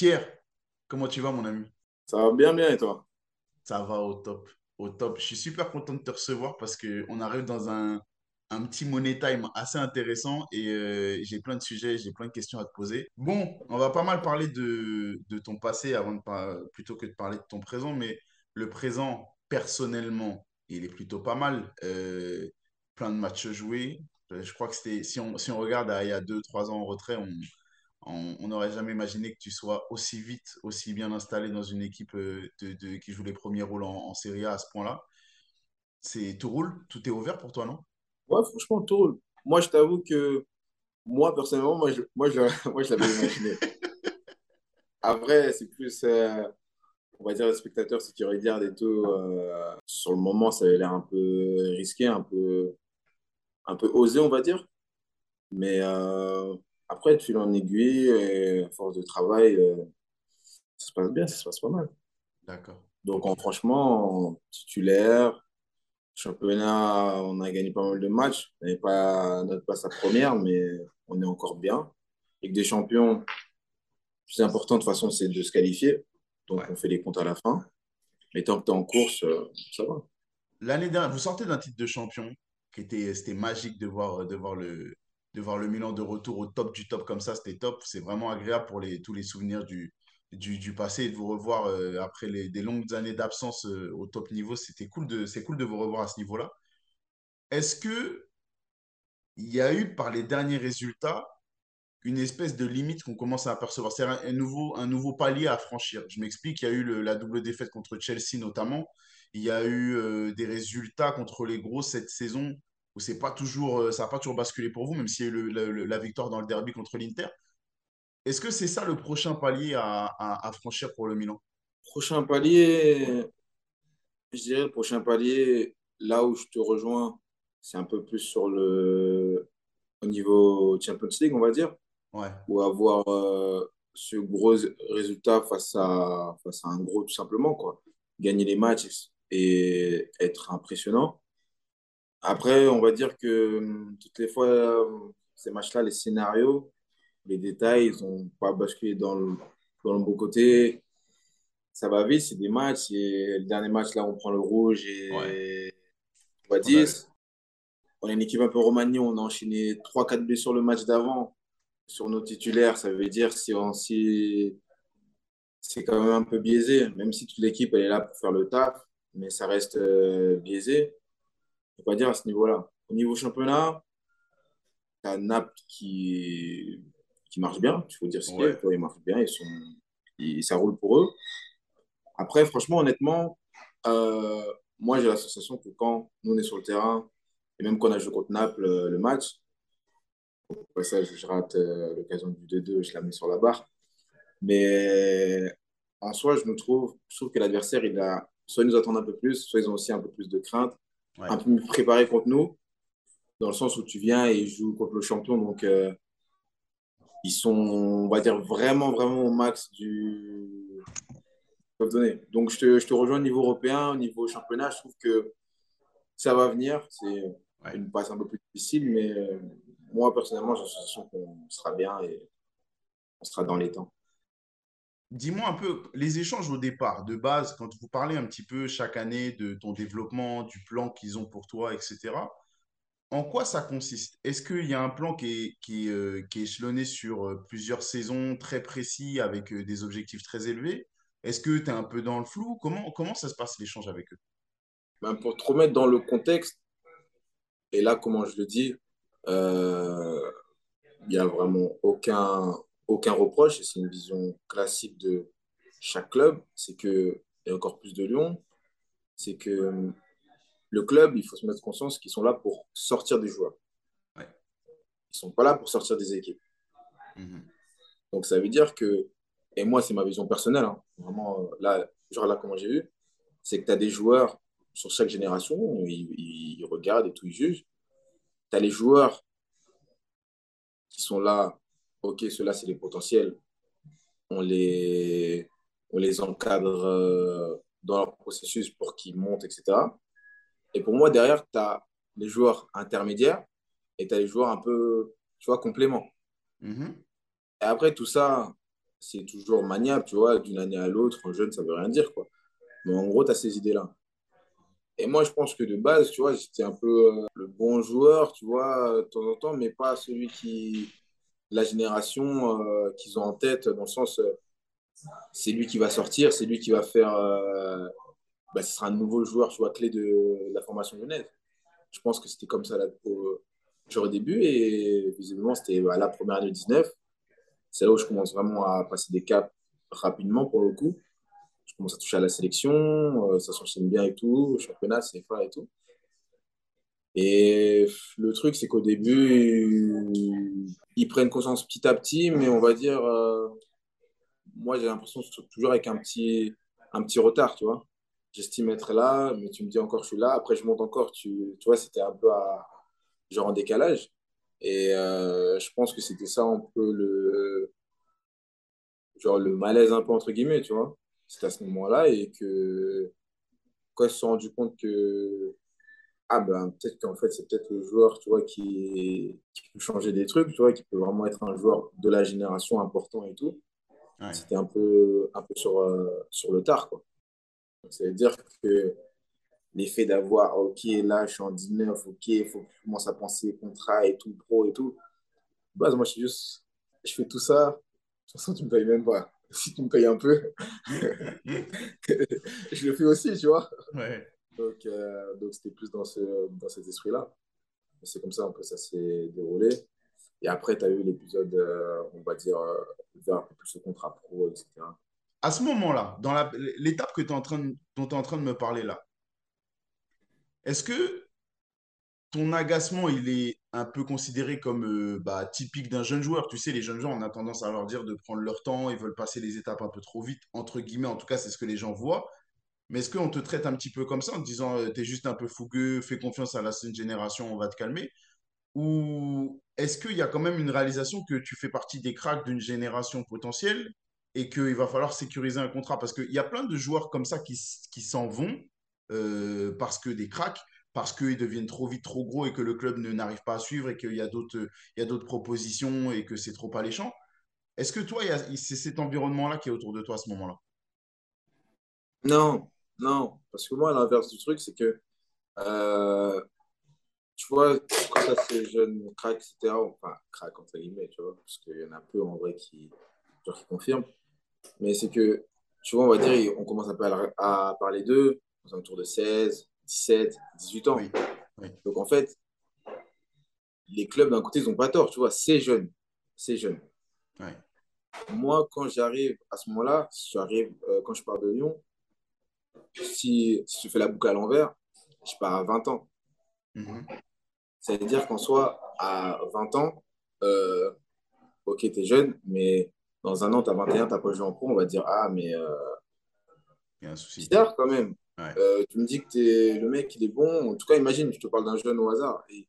Pierre, comment tu vas, mon ami? Ça va bien, bien, et toi? Ça va au top, au top. Je suis super content de te recevoir parce qu'on arrive dans un, un petit money time assez intéressant et euh, j'ai plein de sujets, j'ai plein de questions à te poser. Bon, on va pas mal parler de, de ton passé avant de par- plutôt que de parler de ton présent, mais le présent, personnellement, il est plutôt pas mal. Euh, plein de matchs joués. Euh, Je crois que c'était, si on, si on regarde à- il y a deux, trois ans en retrait, on on n'aurait jamais imaginé que tu sois aussi vite, aussi bien installé dans une équipe euh, de, qui joue les premiers rôles en, en Serie A à ce point-là. C'est tout roule, tout est ouvert pour toi, non? Ouais, franchement, tout roule. Moi, je t'avoue que moi, personnellement, moi, je, moi, je, moi, je l'avais imaginé. Après, c'est plus, euh, on va dire, les spectateurs, si tu regardes et tout, euh, sur le moment, ça avait l'air un peu risqué, un peu, un peu osé, on va dire. Mais après, de fil en aiguille, et à force de travail, euh, ça se passe bien, ça se passe pas mal. D'accord. Donc, en, franchement, titulaire, Championnat, on a gagné pas mal de matchs. On n'avait pas notre place à première, mais on est encore bien. Ligue des Champions, le plus important de toute façon, c'est de se qualifier. Donc, Ouais. on fait les comptes à la fin. Mais tant que tu es en course, euh, ça va. L'année dernière, vous sortez d'un titre de champion qui était, c'était magique de voir, de voir le, de voir le Milan de retour au top du top comme ça. C'était top. C'est vraiment agréable pour les, tous les souvenirs du, du, passé et de vous revoir euh, après des longues années d'absence euh, au top niveau. C'était cool de, c'est cool de vous revoir à ce niveau-là. Est-ce que il y a eu, par les derniers résultats, une espèce de limite qu'on commence à apercevoir? C'est un, un nouveau, un nouveau palier à franchir. Je m'explique, il y a eu la double défaite contre Chelsea notamment. Il y a eu euh, des résultats contre les gros cette saison où c'est pas toujours, euh, ça n'a pas toujours basculé pour vous, même s'il y a eu le- le- le- la victoire dans le derby contre l'Inter. Est-ce que c'est ça le prochain palier à, à- à franchir pour le Milan? Prochain palier, je dirais le prochain palier, là où je te rejoins, c'est un peu plus sur le au niveau Champions League, on va dire, Ouais, ou avoir euh, ce gros résultat face à, face à un gros, tout simplement, quoi. Gagner les matchs et être impressionnant. Après, on va dire que hum, toutes les fois, euh, ces matchs-là, les scénarios, les détails, ils n'ont pas basculé dans le, dans le bon côté. Ça va vite, c'est des matchs. Et le dernier match, là, on prend le rouge ouais, et on va scandaleux. 10. On est une équipe un peu remaniée. On a enchaîné trois quatre blessures le match d'avant sur nos titulaires. Ça veut dire si on, si, c'est quand même un peu biaisé, même si toute l'équipe elle est là pour faire le taf, mais ça reste euh, biaisé. Va dire à ce niveau-là. Au niveau championnat, tu as Naples qui, qui marche bien, il faut dire ce qu'il y a. Ouais. Toi, ils marchent bien, ils sont, ils- ça roule pour eux. Après, franchement, honnêtement, euh, moi j'ai la sensation que quand nous on est sur le terrain, et même quand on a joué contre Naples euh, le match, au passage, je rate euh, l'occasion du 2-2, je la mets sur la barre. Mais en soi, je me trouve, je trouve que l'adversaire, il a, soit ils nous attendent un peu plus, soit ils ont aussi un peu plus de crainte, Ouais. un peu mieux préparé contre nous, dans le sens où tu viens et jouent contre le champion. Donc, euh, ils sont, on va dire, vraiment, vraiment au max du. Donc, je te, je te rejoins au niveau européen, au niveau championnat. Je trouve que ça va venir. C'est Ouais. une passe un peu plus difficile, mais euh, moi, personnellement, j'ai sensation qu'on sera bien et on sera dans les temps. Dis-moi un peu les échanges au départ, de base, quand vous parlez un petit peu chaque année de ton développement, du plan qu'ils ont pour toi, etc. En quoi ça consiste? Est-ce qu'il y a un plan qui est, qui est, euh, échelonné sur euh, plusieurs saisons très précis avec euh, des objectifs très élevés? Est-ce que tu es un peu dans le flou? Comment, comment ça se passe l'échange avec eux? Ben, pour te remettre dans le contexte, et là, comment je le dis, il n'y a vraiment aucun, aucun reproche, et c'est une vision classique de chaque club, c'est que, et encore plus de Lyon, c'est que le club, il faut se mettre conscience qu'ils sont là pour sortir des joueurs. Ouais. Ils ne sont pas là pour sortir des équipes. Mhm. Donc ça veut dire que, et moi c'est ma vision personnelle, hein, vraiment euh, là, genre là comment j'ai vu, c'est que tu as des joueurs sur chaque génération, ils, ils- ils regardent et tout, ils jugent. Tu as les joueurs qui sont là, ok, ceux-là c'est les potentiels, on les, on les encadre euh, dans leur processus pour qu'ils montent, etc. Et pour moi, derrière, tu as les joueurs intermédiaires et tu as les joueurs un peu, tu vois, compléments. Mhm. Et après, tout ça, c'est toujours maniable, tu vois, d'une année à l'autre, un jeune, ça veut rien dire, quoi. Mais en gros, tu as ces idées-là. Et moi, je pense que de base, tu vois, j'étais un peu euh, le bon joueur, tu vois, de temps en temps, mais pas celui qui, la génération euh, qu'ils ont en tête, dans le sens, euh, c'est lui qui va sortir, c'est lui qui va faire, bah, ce sera un nouveau joueur, tu vois, clé de la formation lyonnaise. Je pense que c'était comme ça au début, et visiblement, c'était bah, la première année 19. C'est là où je commence vraiment à passer des caps rapidement pour le coup je commence à toucher à la sélection, euh, ça s'enchaîne bien et tout, championnat, CFA et tout. Et le truc, c'est qu'au début, ils, prennent conscience petit à petit, mais on va dire, euh, moi j'ai l'impression toujours avec un petit, un petit retard, tu vois. J'estime être là, mais tu me dis encore je suis là, après je monte encore, tu, tu vois, c'était un peu genre en décalage. Et euh, je pense que c'était ça un peu le, genre le malaise un peu entre guillemets, tu vois c'était à ce moment-là et que quand ils se sont rendus compte que ah ben peut-être qu'en fait c'est peut-être le joueur tu vois qui, peut changer des trucs tu vois qui peut vraiment être un joueur de la génération important et tout. C'était un peu un peu sur euh, sur le tard quoi. Ça veut dire que l'effet d'avoir ok là je suis en 19 ok il faut que je commence à penser contrat et tout pro et tout. Bah, moi je suis juste je fais tout ça. De toute façon tu me payes même pas. Si tu me payes un peu, je le fais aussi, tu vois. Donc, euh, donc c'était plus dans, ce, dans cet esprit-là. C'est comme ça un peu ça s'est déroulé. Et après, tu as eu l'épisode, euh, on va dire, euh, vers un peu plus le contrat pro, etc. À ce moment-là, dans l'étape dont tu es en train de me parler là, est-ce que ton agacement, il est un peu considéré comme bah, typique d'un jeune joueur? Tu sais, les jeunes joueurs, on a tendance à leur dire de prendre leur temps, ils veulent passer les étapes un peu trop vite, entre guillemets, en tout cas, c'est ce que les gens voient. Mais est-ce qu'on te traite un petit peu comme ça en te disant, euh, tu es juste un peu fougueux, fais confiance à la jeune génération, on va te calmer? Ou est-ce qu'il y a quand même une réalisation que tu fais partie des cracks d'une génération potentielle et qu'il va falloir sécuriser un contrat? Parce qu'il y a plein de joueurs comme ça qui, qui s'en vont euh, parce que des cracks parce qu'ils deviennent trop vite trop gros et que le club ne n'arrive pas à suivre et qu'il y a d'autres propositions et que c'est trop alléchant. Est-ce que toi, c'est cet environnement-là qui est autour de toi à ce moment-là? Non, non. Parce que moi, l'inverse du truc, c'est que, euh, tu vois, quand tu as ces jeunes cracks, etc., enfin, cracks entre guillemets, tu vois, parce qu'il y en a peu en vrai qui, qui confirment, mais c'est que, tu vois, on va dire, on commence à, à parler d'eux aux alentours de 16, 17, 18 ans. Donc en fait, les clubs d'un côté, ils n'ont pas tort, tu vois, c'est jeune. C'est jeune. Moi, quand j'arrive à ce moment-là, j'arrive euh, quand je pars de Lyon, si, si, je fais la boucle à l'envers, je pars à 20 ans. Mhm. Ça veut dire qu'en soi, à 20 ans, euh, ok, tu es jeune, mais dans un an, tu as 21, tu n'as pas joué en pro, on va dire, ah, mais euh, il y a un souci. Bizarre quand même. Euh, tu me dis que es, le mec, il est bon. En tout cas, imagine, je te parle d'un jeune au hasard. Et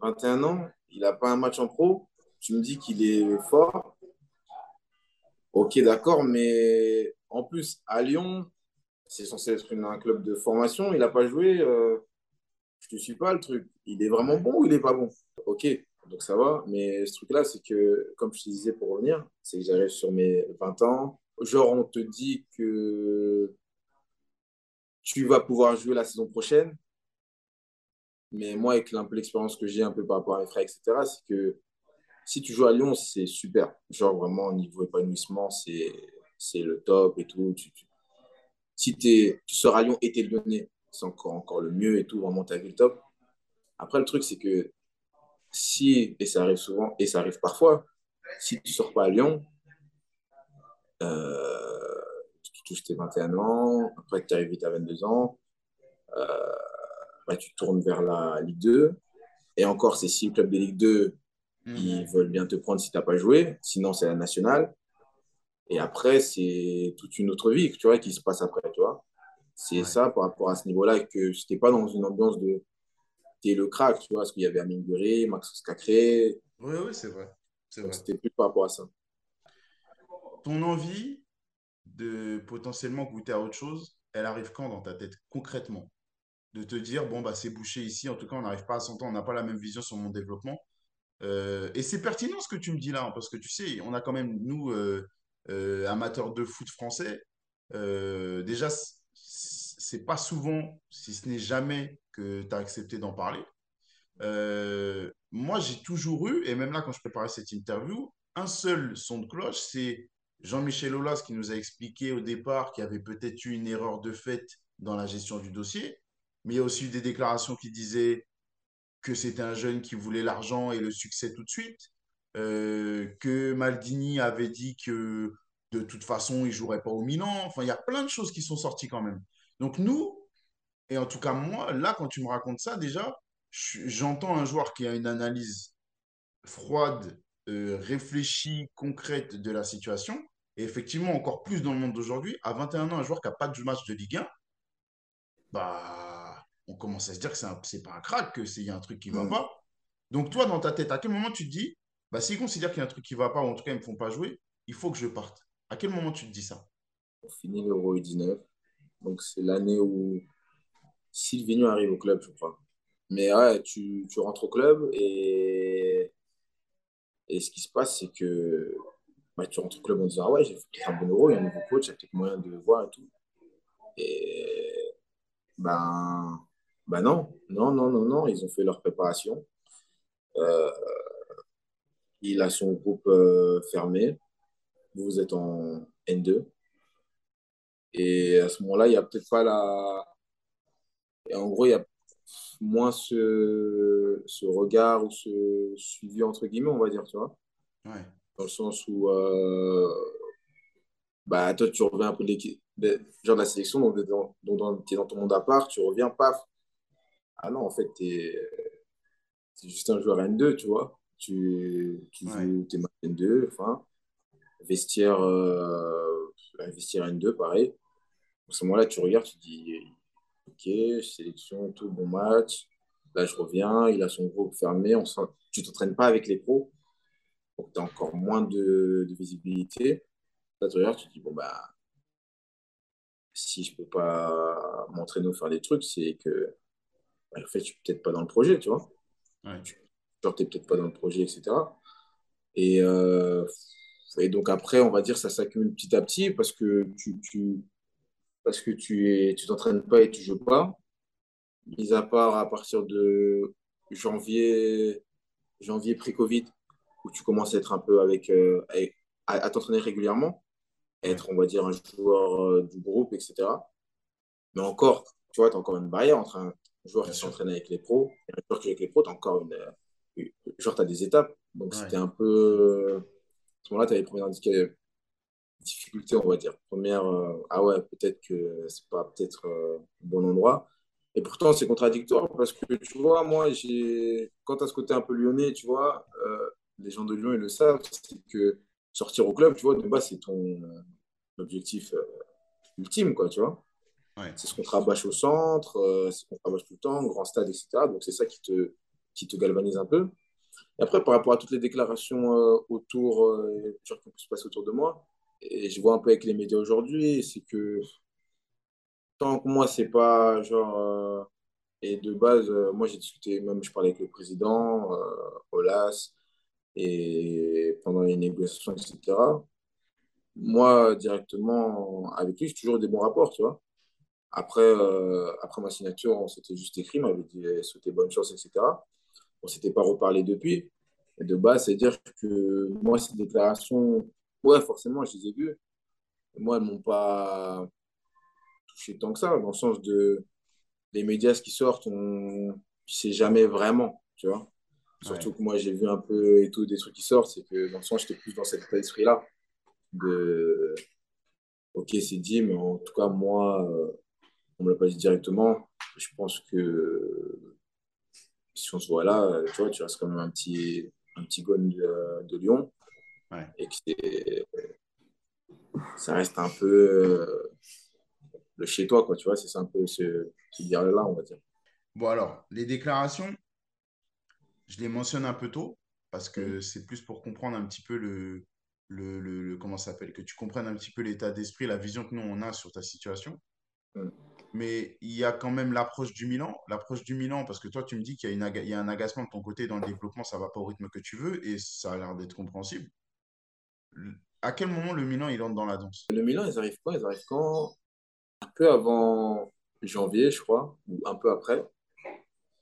21 ans, il n'a pas un match en pro. Tu me dis qu'il est fort. Ok, d'accord, mais en plus, à Lyon, c'est censé être un club de formation. Il n'a pas joué. Euh, je ne suis pas le truc. Il est vraiment bon ou il n'est pas bon? Ok, donc ça va. Mais ce truc-là, c'est que, comme je te disais pour revenir, c'est que j'arrive sur mes 20 ans. Genre, on te dit que tu vas pouvoir jouer la saison prochaine. Mais moi, avec l'expérience que j'ai un peu par rapport à mes frères, etc., c'est que si tu joues à Lyon, c'est super. Genre, vraiment, au niveau épanouissement, c'est le top et tout. Si es, tu sors à Lyon et t'es lyonnais, c'est encore, encore le mieux et tout. Vraiment, t'as vu le top. Après, le truc, c'est que si, et ça arrive souvent, et ça arrive parfois, si tu sors pas à Lyon, euh, touches tes 21 ans, après que tu arrives vite à 22 ans, euh, bah, tu tournes vers la Ligue 2. Et encore, c'est si le club de Ligue 2, mhm. ils veulent bien te prendre si tu n'as pas joué, sinon c'est la nationale. Et après, c'est toute une autre vie tu vois, qui se passe après, tu vois. C'est ça par rapport à ce niveau-là, que je n'étais pas dans une ambiance de t'es le crack, tu vois, parce qu'il y avait Amin Guré, Max Cacré. Oui, oui, c'est vrai. C'était plus par rapport à ça. Ton envie de potentiellement goûter à autre chose, elle arrive quand dans ta tête, concrètement? De te dire, bon, bah, c'est bouché ici, en tout cas, on n'arrive pas à s'entendre, on n'a pas la même vision sur mon développement. Euh, et c'est pertinent ce que tu me dis là, hein, parce que tu sais, on a quand même, nous, euh, euh, amateur de foot français, euh, déjà, c'est pas souvent, si ce n'est jamais, que tu as accepté d'en parler. Euh, moi, j'ai toujours eu, et même là, quand je préparais cette interview, un seul son de cloche, c'est Jean-Michel Aulas qui nous a expliqué au départ qu'il y avait peut-être eu une erreur de fait dans la gestion du dossier, mais il y a aussi eu des déclarations qui disaient que c'était un jeune qui voulait l'argent et le succès tout de suite, euh, que Maldini avait dit que de toute façon, il jouerait pas au Milan. Enfin, il y a plein de choses qui sont sorties quand même. Donc nous, et en tout cas moi, là, quand tu me racontes ça, déjà, j'entends un joueur qui a une analyse froide, euh, réfléchie, concrète de la situation. Et effectivement, encore plus dans le monde d'aujourd'hui, à 21 ans, un joueur qui n'a pas de match de Ligue 1, bah, on commence à se dire que c'est n'est pas un crack, qu'il y a un truc qui ne va mm. pas. Donc toi, dans ta tête, à quel moment tu te dis, bah, s'ils considèrent qu'il y a un truc qui ne va pas, ou en tout cas, ils ne me font pas jouer, il faut que je parte. À quel moment tu te dis ça? On finit l'Euro 19. Donc c'est l'année où Sylvino arrive au club, je crois. Mais ouais, tu, tu rentres au club et, et ce qui se passe, c'est que bah, tu rentres au club en disant Ah ouais, j'ai fait un bon euro, il y a un nouveau coach, il y a peut-être moyen de voir et tout. Et ben, ben non, non, non, non, non, ils ont fait leur préparation. Euh, il a son groupe euh, fermé. Vous êtes en N2. Et à ce moment-là, il n'y a peut-être pas la. Et en gros, il y a moins ce, ce regard ou ce suivi, entre guillemets, on va dire, tu vois. Ouais. Dans le sens où. Euh, bah, toi, tu reviens un peu de l'équipe, genre de la sélection, donc tu es, dans ton monde à part, tu reviens, paf. Ah non, en fait, tu es, juste un joueur N2, tu vois tu, tu joues tes matchs N2, enfin, vestiaire, euh, vestiaire N2, pareil. À ce moment-là, tu regardes, tu dis, ok, sélection, tout, bon match. Là, je reviens, il a son groupe fermé. On tu t'entraînes pas avec les pros, donc tu as encore moins de, de visibilité. Là, tu regardes, tu dis, bon, bah, si je peux pas m'entraîner ou faire des trucs, c'est que, bah, en fait, je suis peut-être pas dans le projet, tu vois. Ouais genre t'es peut-être pas dans le projet, etc. Et, euh, et donc après, on va dire ça s'accumule petit à petit parce que tu, tu parce que tu es tu t'entraînes pas et tu joues pas. Mis à part à partir de janvier janvier pré-Covid où tu commences à être un peu avec, euh, à, t'entraîner régulièrement, être on va dire un joueur euh, du groupe, etc. Mais encore, tu vois, tu as encore une barrière entre un joueur qui s'entraîne avec les pros et un joueur qui est avec les pros, tu as encore une, genre, tu as des étapes. Donc, c'était un peu. À ce moment-là, tu as les premières difficultés, on va dire. Première, euh, ah ouais, peut-être que c'est pas peut-être euh, le bon endroit. Et pourtant, c'est contradictoire parce que tu vois, moi, j'ai quand tu as ce côté un peu lyonnais, tu vois, euh, les gens de Lyon, ils le savent, c'est que sortir au club, tu vois, de base, c'est ton objectif ultime, quoi, tu vois. C'est ce qu'on rabâche au centre, c'est ce qu'on rabâche tout le temps, grand stade, etc. Donc, c'est ça qui te, qui te galvanise un peu. Et après, par rapport à toutes les déclarations euh, autour, euh, qui se passe autour de moi, et je vois un peu avec les médias aujourd'hui, c'est que tant que moi, c'est pas genre. Euh, et de base, euh, moi, j'ai discuté, même je parlais avec le président, Olas, et pendant les négociations, etc. Moi, directement, avec lui, j'ai toujours des bons rapports, tu vois. Après, après ma signature, on s'était juste écrit, m'avait dit souhaité bonne chance, etc on ne s'était pas reparlé depuis. Et de base, c'est-à-dire que moi, ces déclarations, ouais, forcément, je les ai vues. Moi, elles ne m'ont pas touché tant que ça, dans le sens de les médias, ce qui sortent, on ne sait jamais vraiment, tu vois. Surtout que moi, j'ai vu un peu et tout des trucs qui sortent, c'est que dans le sens, j'étais plus dans cet état d'esprit-là. De, ok, c'est dit, mais en tout cas, moi, euh, on ne me l'a pas dit directement. Je pense que si on se voit là, euh, tu vois, tu restes quand même un petit, un petit gone de, de Lyon. Et que ça reste un peu euh, le chez toi, quoi, tu vois, c'est un peu ce, ce là on va dire. Bon, alors, les déclarations, je les mentionne un peu tôt parce que c'est plus pour comprendre un petit peu le, le, le, comment ça s'appelle, que tu comprennes un petit peu l'état d'esprit, la vision que nous on a sur ta situation. Mais il y a quand même l'approche du Milan. L'approche du Milan, parce que toi, tu me dis qu'il y, y a un agacement de ton côté dans le développement, ça ne va pas au rythme que tu veux, et ça a l'air d'être compréhensible. à quel moment le Milan il entre dans la danse? Le Milan, ils arrivent quand? Ils arrivent quand? Un peu avant janvier, je crois, ou un peu après.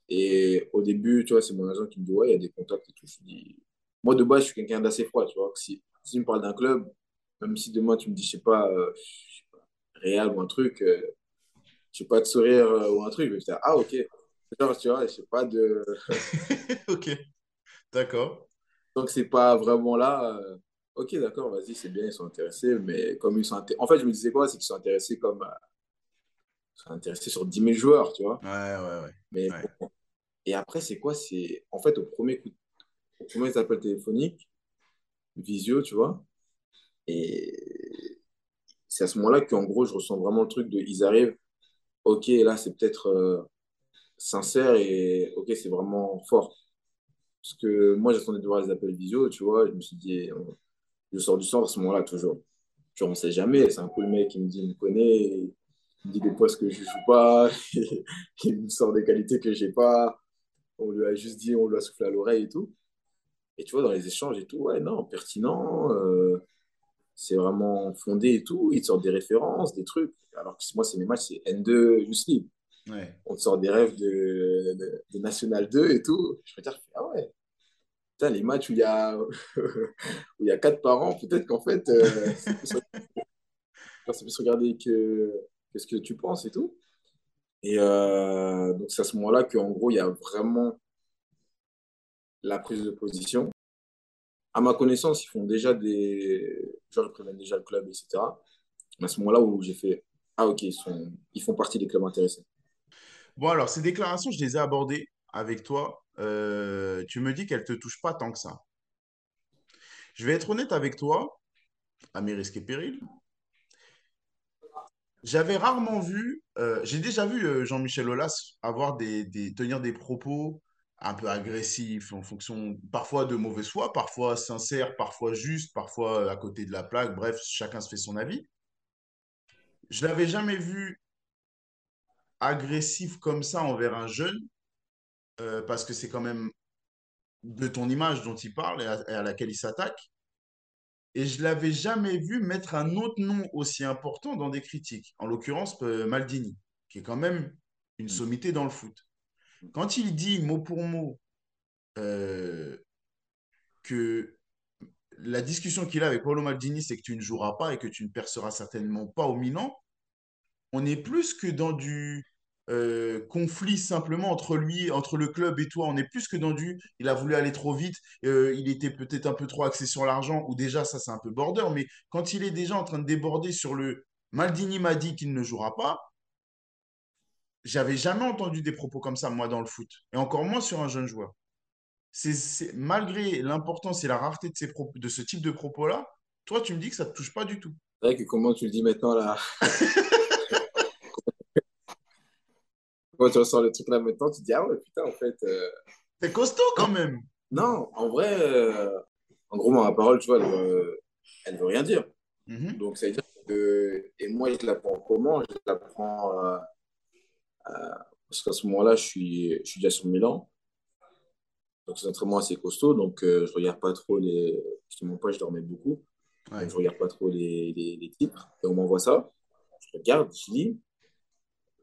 Et au début, tu vois, c'est mon agent qui me dit, ouais, il y a des contacts et tout. Je dis, moi, de base, je suis quelqu'un d'assez froid, tu vois. Si, tu me parles d'un club, même si demain, tu me dis, je sais pas, euh, sais pas, Real ou un truc, euh, je sais pas, de sourire euh, ou un truc, je vais dire, ah, ok. Genre, tu vois, je sais pas de. Ok, d'accord. Donc, c'est pas vraiment là. euh, ok, d'accord, vas-y, c'est bien, ils sont intéressés. Mais comme ils sont inté- En fait, je me disais quoi? C'est qu'ils sont intéressés comme. euh, ils sont intéressés sur dix mille joueurs, tu vois. Ouais, ouais, ouais. Mais Ouais, bon. Et après, c'est quoi? C'est. En fait, au premier coup, au premier appel téléphonique, visio, tu vois. Et c'est à ce moment-là qu'en gros, je ressens vraiment le truc de. Ils arrivent, ok, là, c'est peut-être euh, sincère et ok, c'est vraiment fort. Parce que moi, j'attendais de voir les appels visio, tu vois. Je me suis dit, je sors du centre à ce moment-là, toujours. Genre, on sait jamais. C'est un coup, le mec, il me dit, il me connaît, il me dit des postes que je joue pas, il me sort des qualités que j'ai pas. On lui a juste dit, on lui a soufflé à l'oreille et tout. Et tu vois, dans les échanges et tout, ouais, non, pertinent, euh, c'est vraiment fondé et tout. Ils te sortent des références, des trucs. Alors que moi, c'est mes matchs, c'est N2 Youth League. ouais. On te sort des rêves de, de, de National 2 et tout. Je peux dire, ah ouais, Putain, les matchs où il y a, où il y a quatre parents, peut-être qu'en fait, euh, c'est plus regarder que, que ce que tu penses et tout. Et euh, donc, c'est à ce moment-là qu'en gros, il y a vraiment la prise de position. À ma connaissance, ils font déjà des. Genre, ils préviennent déjà le club, etc. À ce moment-là où j'ai fait Ah, ok, ils, sont... ils font partie des clubs intéressés. Bon, alors, ces déclarations, je les ai abordées avec toi. Euh, tu me dis qu'elles ne te touchent pas tant que ça. Je vais être honnête avec toi, à mes risques et périls. J'avais rarement vu, euh, j'ai déjà vu euh, Jean-Michel Aulas avoir des- tenir des propos un peu agressifs en fonction parfois de mauvaise foi, parfois sincères, parfois justes, parfois à côté de la plaque. Bref, chacun se fait son avis. Je l'avais jamais vu agressif comme ça envers un jeune, euh, parce que c'est quand même de ton image dont il parle et à, et à laquelle il s'attaque. Et je l'avais jamais vu mettre un autre nom aussi important dans des critiques, en l'occurrence euh, Maldini, qui est quand même une sommité dans le foot. Quand il dit mot pour mot euh, que la discussion qu'il a avec Paolo Maldini, c'est que tu ne joueras pas et que tu ne perceras certainement pas au Milan, on est plus que dans du euh, conflit simplement entre lui, entre le club et toi. On est plus que dans du il a voulu aller trop vite, euh, il était peut-être un peu trop axé sur l'argent, ou déjà ça c'est un peu border, mais quand il est déjà en train de déborder sur le Maldini m'a dit qu'il ne jouera pas, j'avais jamais entendu des propos comme ça moi dans le foot, et encore moins sur un jeune joueur. C'est, malgré l'importance et la rareté de, ces propos, de ce type de propos-là, toi tu me dis que ça ne te touche pas du tout. C'est vrai que comment tu le dis maintenant, là, quand tu ressens le truc là maintenant, tu te dis, ah ouais, putain, en fait. euh, C'est costaud quand même. Non, en vrai, euh, en gros, ma parole, tu vois, elle veut, elle veut rien dire. Mhm. Donc, ça veut dire que. Et moi, je la prends comment? Je la prends. euh, parce qu'à ce moment-là, je suis, je suis déjà sur Milan. Donc, c'est un entraînement assez costaud. Donc, euh, je regarde pas trop les. Je te mens pas, je dormais beaucoup. Ouais. Donc, je regarde pas trop les, les, les titres. Et on m'envoie ça. Je regarde, je lis.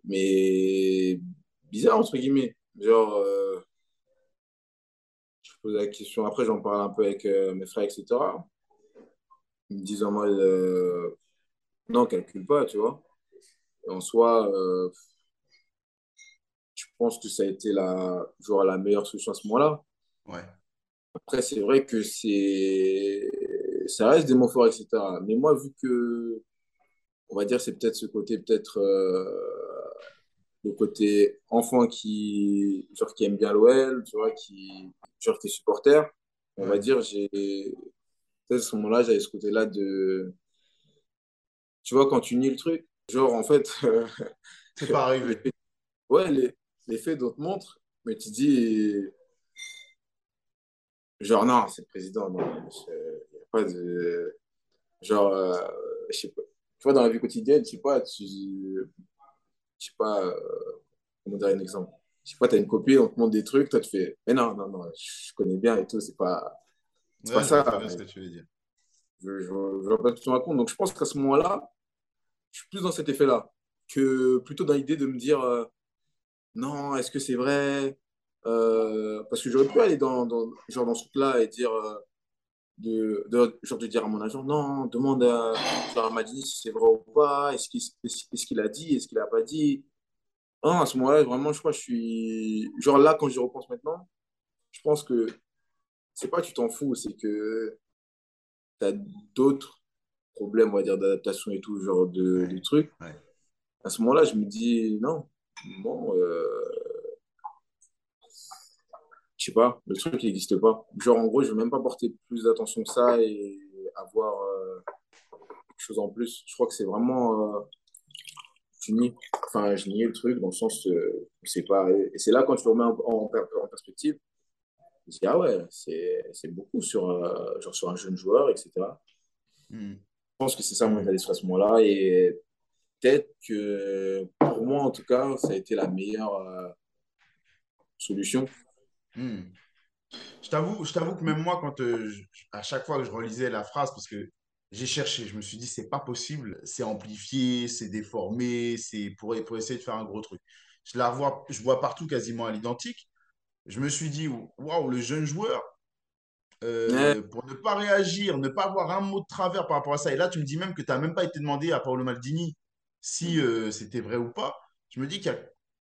Mais bizarre, entre guillemets. Genre, euh, je pose la question. Après, j'en parle un peu avec euh, mes frères, etc. Ils me disent en mode. euh, non, calcule pas, tu vois. Et en soi, euh, pense que ça a été la, genre, la meilleure solution à ce moment-là. Ouais. Après, c'est vrai que c'est, ça reste des mots forts, etc. Mais moi, vu que, on va dire, c'est peut-être ce côté, peut-être, euh, le côté enfant qui, genre, qui aime bien l'OL, tu vois, qui, genre, qui est supporter, on va dire, j'ai, peut-être à ce moment-là, j'avais ce côté-là de, tu vois, quand tu nies le truc, genre, en fait, C'est pas arrivé. ouais, les, les faits d'autres montrent, mais tu dis, genre, non, c'est le président, non, il n'y a pas de, genre, euh, je sais pas, tu vois, dans la vie quotidienne, je sais pas, tu, je sais pas, euh, comment dire un exemple. Je sais pas, t'as une copine, on te montre des trucs, toi tu fais, mais non, non, non, je connais bien et tout, c'est pas, c'est pas Ouais, très ça. bien ce que tu veux dire. Je, je, je vois pas ce que tu racontes. Donc, je pense qu'à ce moment-là, je suis plus dans cet effet-là que plutôt dans l'idée de me dire euh, non, est-ce que c'est vrai? Euh, Parce que j'aurais pu aller dans, dans, genre dans ce truc-là et dire, euh, de, de, genre de dire à mon agent non, demande à, à Madini si c'est vrai ou pas, est-ce qu'il est-ce qu'il a dit, est-ce qu'il a pas dit? Non, à ce moment-là, vraiment, je crois que je suis. Genre là, quand j'y repense maintenant, je pense que c'est pas que tu t'en fous, c'est que tu as d'autres problèmes, on va dire, d'adaptation et tout, genre de, de Ouais, trucs. ouais. À ce moment-là, je me dis, non, bon, euh, je sais pas, le truc il n'existe pas. Genre, en gros, je ne vais même pas porter plus d'attention que ça et avoir euh, quelque chose en plus. Je crois que c'est vraiment euh, fini. Enfin, je niais le truc dans le sens, euh, c'est pas. Et c'est là, quand tu le remets en, en, en perspective, je dis, ah ouais, c'est beaucoup sur, euh, genre sur un jeune joueur, etc. Hmm, Je pense que c'est ça mon hmm, état d'esprit à ce moment-là. Et peut-être que pour moi, en tout cas, ça a été la meilleure euh, solution. hmm. Je t'avoue, je t'avoue que même moi, quand euh, je- à chaque fois que je relisais la phrase, parce que j'ai cherché, je me suis dit, c'est pas possible, c'est amplifié, c'est déformé, c'est pour, pour essayer de faire un gros truc. Je la vois, je vois partout quasiment à l'identique. Je me suis dit, waouh, le jeune joueur, euh, pour ne pas réagir, ne pas avoir un mot de travers par rapport à ça. Et là, tu me dis même que tu n'as même pas été demandé à Paolo Maldini si euh, c'était vrai ou pas. Je me dis a-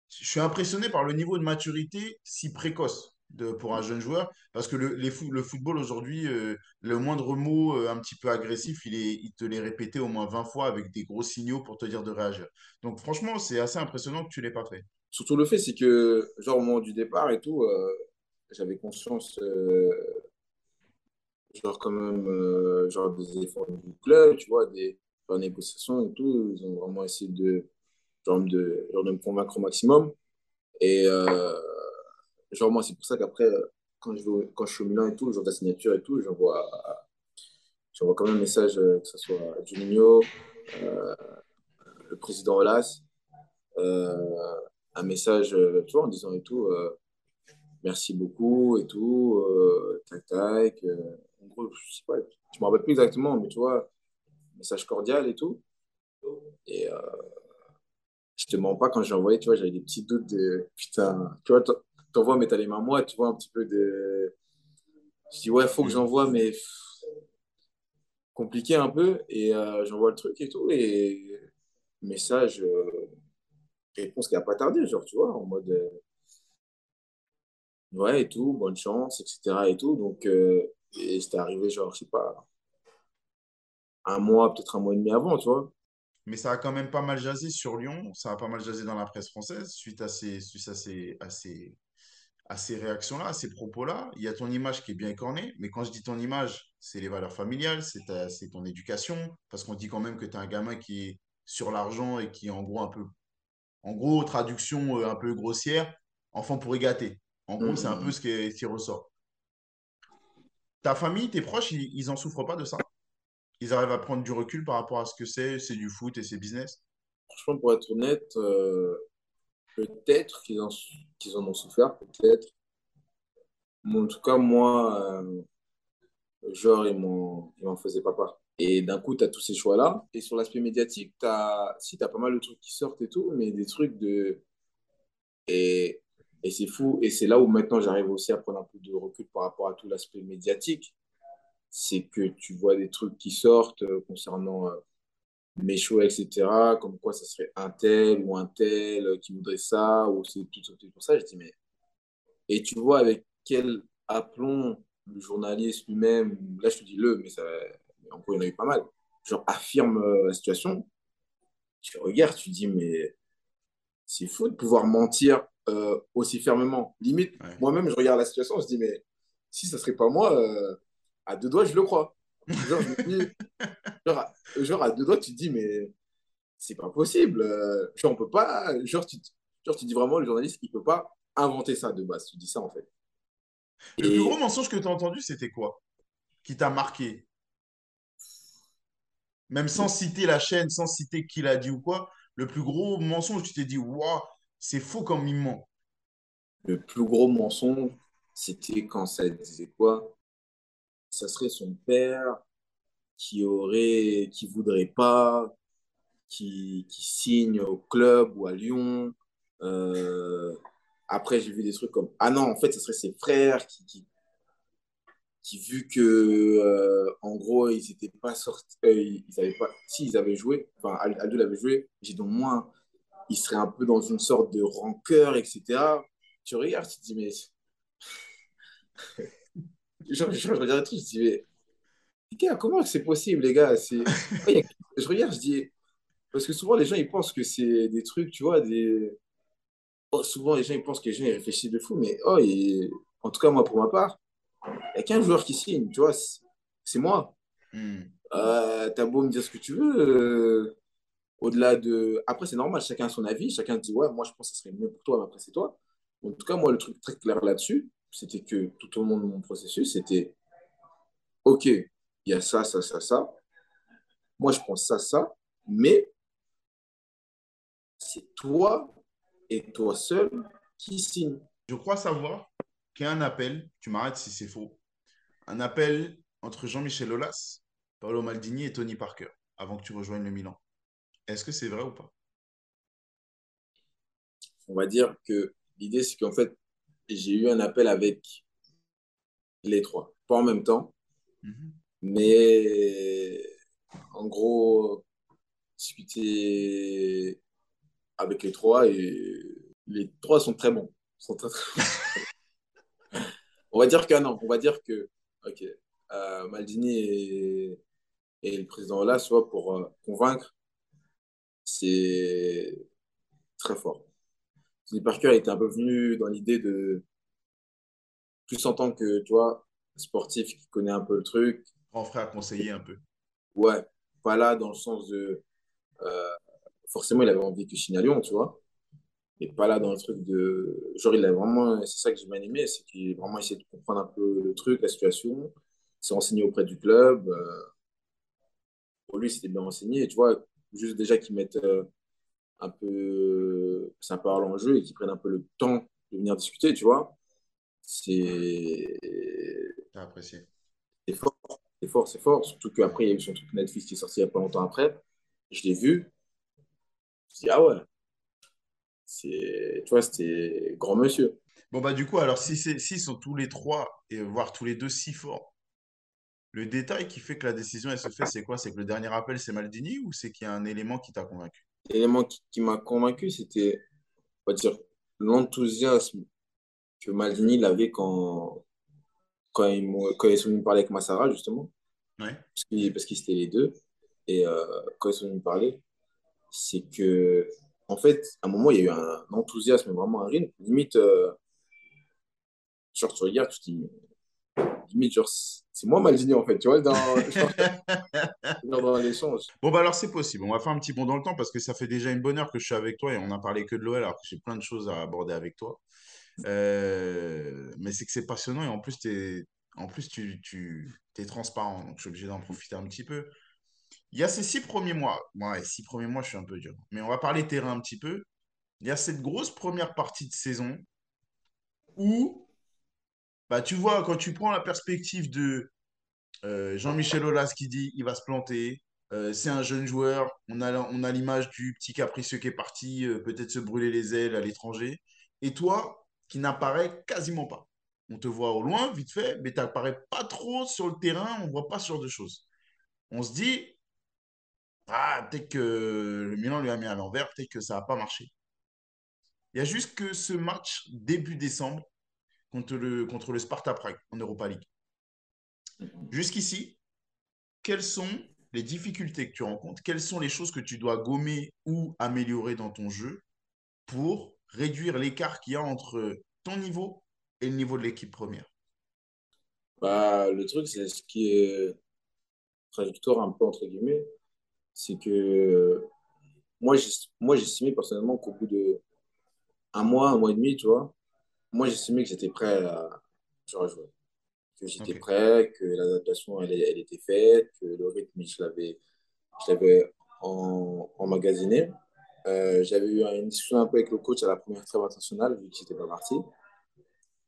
je suis impressionné par le niveau de maturité si précoce pour un jeune joueur, parce que le, le football aujourd'hui, euh, le moindre mot euh, un petit peu agressif, il est, il te l'est répété au moins 20 fois avec des gros signaux pour te dire de réagir. Donc franchement, c'est assez impressionnant que tu l'aies pas fait. Surtout le fait, c'est que, genre, au moment du départ et tout, j'avais conscience, genre, quand même, genre, des efforts du club, tu vois, des, des négociations et tout. Ils ont vraiment essayé de, genre, de, genre, de me convaincre au maximum. Et, euh, genre, moi, c'est pour ça qu'après, quand je, quand je suis au Milan et tout, genre, de la signature et tout, j'envoie, j'envoie quand même un message, euh, que ce soit à Juninho, euh, le président Olas, un message, tu en disant et tout. merci beaucoup et tout, tac tac. en gros, je sais pas, je me rappelle plus exactement, mais tu vois, message cordial et tout. Et euh, je te mens pas, quand j'ai envoyé, tu vois, j'avais des petits doutes de putain, tu vois, t'en- t'envoies, mais t'as les mains moites, tu vois, un petit peu de. Je dis, ouais, faut que Hmm. j'envoie, mais compliqué un peu. Et euh, j'envoie le truc et tout. Et message, euh, réponse qui a pas tardé, genre, tu vois, en mode, euh, ouais, et tout, bonne chance, etc. et tout. Donc, et c'était arrivé, genre, je sais pas un mois, peut-être un mois et demi avant, tu vois. Mais ça a quand même pas mal jasé sur Lyon, ça a pas mal jasé dans la presse française suite à ces, suite à ces, à ces, à ces réactions-là, à ces propos-là. Il y a ton image qui est bien écornée, mais quand je dis ton image, c'est les valeurs familiales, c'est ton éducation, parce qu'on dit quand même que tu es un gamin qui est sur l'argent et qui est en gros un peu, en gros, traduction euh, un peu grossière, enfant pourri gâté. En gros, c'est un peu ce qui, ce qui ressort. Ta famille, tes proches, ils, ils en souffrent pas de ça? Ils arrivent à prendre du recul par rapport à ce que c'est, c'est du foot et c'est business? Franchement, pour être honnête, euh, peut-être qu'ils en, qu'ils en ont souffert, peut-être. Mais en tout cas, moi, euh, genre, ils m'en, faisaient pas part. Et d'un coup, tu as tous ces choix-là. Et sur l'aspect médiatique, tu as, si, tu as pas mal de trucs qui sortent et tout, mais des trucs de. Et, et c'est fou. Et c'est là où maintenant j'arrive aussi à prendre un peu de recul par rapport à tout l'aspect médiatique. C'est que tu vois des trucs qui sortent euh, concernant euh, mes choix, etc. Comme quoi ça serait un tel ou un tel euh, qui voudrait ça, ou c'est tout, tout pour ça. Je dis, mais. Et tu vois avec quel aplomb le journaliste lui-même, là je te dis le, mais ça, en gros, il y en a eu pas mal, genre affirme la situation. Tu regardes, tu dis, mais c'est fou de pouvoir mentir euh, aussi fermement. Limite, Ouais. moi-même, je regarde la situation, je dis, mais si ça serait pas moi, euh, à deux doigts, je le crois. Genre, je me dis, genre, à, genre, à deux doigts, tu te dis, mais c'est pas possible. Euh, genre, on peut pas. Genre tu, genre, tu dis vraiment, le journaliste, il peut pas inventer ça de base. Tu dis ça, en fait. Le plus gros mensonge que tu as entendu, c'était quoi? Qui t'a marqué? Même sans citer la chaîne, sans citer qui l'a dit ou quoi, le plus gros mensonge, tu t'es dit, waouh, c'est faux comme il ment. le plus gros mensonge, c'était quand ça disait quoi? Ça serait son père qui aurait, qui voudrait pas, qui, qui signe au club ou à Lyon. Euh, après, j'ai vu des trucs comme ah non, en fait, ce serait ses frères qui, qui, vu que euh, en gros ils étaient pas sortis, euh, avaient pas, si ils avaient joué, enfin Aldo l'avait joué, j'ai donc moins, il serait un peu dans une sorte de rancœur, etc. Tu regardes, tu te dis mais je, regarde le truc, je dis mais comment c'est possible, les gars. Je regarde, je dis. Parce que souvent, les gens, ils pensent que c'est des trucs, tu vois, des. Oh, souvent, les gens, ils pensent que les gens, ils réfléchissent de fou, mais oh, et... en tout cas, moi, pour ma part, il n'y a qu'un joueur qui signe, tu vois, c'est moi. Mm. Euh, T'as beau me dire ce que tu veux. Euh, au-delà de. Après, c'est normal, chacun a son avis, chacun dit, ouais, moi, je pense que ce serait mieux pour toi, mais après, c'est toi. En tout cas, moi, le truc très clair là-dessus, c'était que tout au long de mon processus, c'était OK, il y a ça, ça, ça, ça. Moi, je pense ça, ça, mais c'est toi et toi seul qui signe. Je crois savoir qu'il y a un appel, tu m'arrêtes si c'est faux, un appel entre Jean-Michel Aulas, Paolo Maldini et Tony Parker avant que tu rejoignes le Milan. Est-ce que c'est vrai ou pas? On va dire que l'idée, c'est qu'en fait, j'ai eu un appel avec les trois, pas en même temps, mhm. mais en gros, discuter avec les trois et les trois sont très bons. Sont très, on va dire que non, on va dire que ok, euh, Maldini et, et, le président là, soit pour euh, convaincre, c'est très fort. Tony Parker était un peu venu dans l'idée de plus en tant que, tu vois, sportif qui connaît un peu le truc. Grand frère conseiller un peu. Ouais, pas là dans le sens de. Euh, forcément, il avait envie que je signe à Lyon, tu vois. Et pas là dans le truc de. Genre, il a vraiment. C'est ça que j'ai bien aimé, c'est qu'il a vraiment essayé de comprendre un peu le truc, la situation, s'est renseigné auprès du club. Euh, pour lui, c'était bien renseigné. tu vois, juste déjà qu'ils mettent euh, un peu sa parole en jeu et qu'ils prennent un peu le temps de venir discuter, tu vois. C'est. apprécié. C'est fort. C'est fort, c'est fort. Surtout qu'après, il y a eu son truc Netflix qui est sorti il n'y a pas longtemps après. Je l'ai vu. Je dis, ah ouais. C'est, tu vois, c'était grand monsieur. Bon, bah, du coup, alors, si s'ils sont tous les trois, et voire tous les deux si forts, le détail qui fait que la décision, elle se fait, c'est quoi? C'est que le dernier appel, c'est Maldini ou c'est qu'il y a un élément qui t'a convaincu? L'élément qui, m'a convaincu, c'était, on va dire, l'enthousiasme que Maldini avait quand, quand ils, quand ils sont venus me parler avec Massara, justement. Ouais. Parce qu'ils étaient les deux. Et euh, quand ils sont venus parler, c'est que, en fait, à un moment, il y a eu un enthousiasme, vraiment un rythme. Limite, euh, genre, tu regardes, tu te dis, limite, genre, c'est moi Maldini, en fait, tu vois, dans, dans l'échange. Bon, bah alors, c'est possible. On va faire un petit bond dans le temps parce que ça fait déjà une bonne heure que je suis avec toi et on n'a parlé que de l'OL alors que j'ai plein de choses à aborder avec toi. Euh, mais c'est que c'est passionnant et en plus, es, en plus tu, tu es transparent. Donc, je suis obligé d'en profiter un petit peu. Il y a ces six premiers mois. Ouais, six premiers mois, je suis un peu dur. Mais on va parler terrain un petit peu. Il y a cette grosse première partie de saison où, bah, tu vois, quand tu prends la perspective de euh, Jean-Michel Aulas qui dit il va se planter, euh, c'est un jeune joueur, on a, on a l'image du petit capricieux qui est parti peut-être se brûler les ailes à l'étranger. Et toi, qui n'apparaît quasiment pas. On te voit au loin, vite fait, mais tu n'apparais pas trop sur le terrain, on ne voit pas ce genre de choses. On se dit, ah, peut-être que le Milan lui a mis à l'envers, peut-être que ça n'a pas marché. Il y a juste que ce match début décembre contre le, contre le Sparta Prague en Europa League. Jusqu'ici, quelles sont les difficultés que tu rencontres? Quelles sont les choses que tu dois gommer ou améliorer dans ton jeu pour réduire l'écart qu'il y a entre ton niveau et le niveau de l'équipe première? Bah, Le truc, c'est ce qui est trajectoire un peu entre guillemets, c'est que moi, j'estimais personnellement qu'au bout de un mois, un mois et demi, tu vois, moi, j'estimais que j'étais prêt à jouer. Que j'étais prêt, que l'adaptation, elle, elle, était faite, que le rythme, je l'avais emmagasiné. Euh, j'avais eu une discussion un peu avec le coach à la première trêve internationale, vu que j'étais pas parti,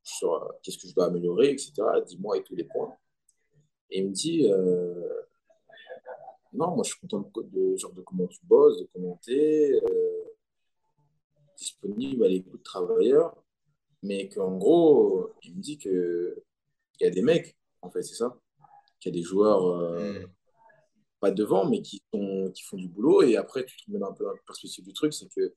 sur euh, qu'est-ce que je dois améliorer, etc. Dis-moi et tous les points. Et il me dit, euh, non, moi, je suis content de, genre de comment tu bosses, de commenter, euh, disponible à l'écoute travailleur, mais qu'en gros, il me dit qu'il y a des mecs, en fait, c'est ça. Qu'il y a des joueurs, euh, mm. pas devant, mais qui, qui font du boulot. Et après, tu te mets un peu dans la perspective du truc, c'est que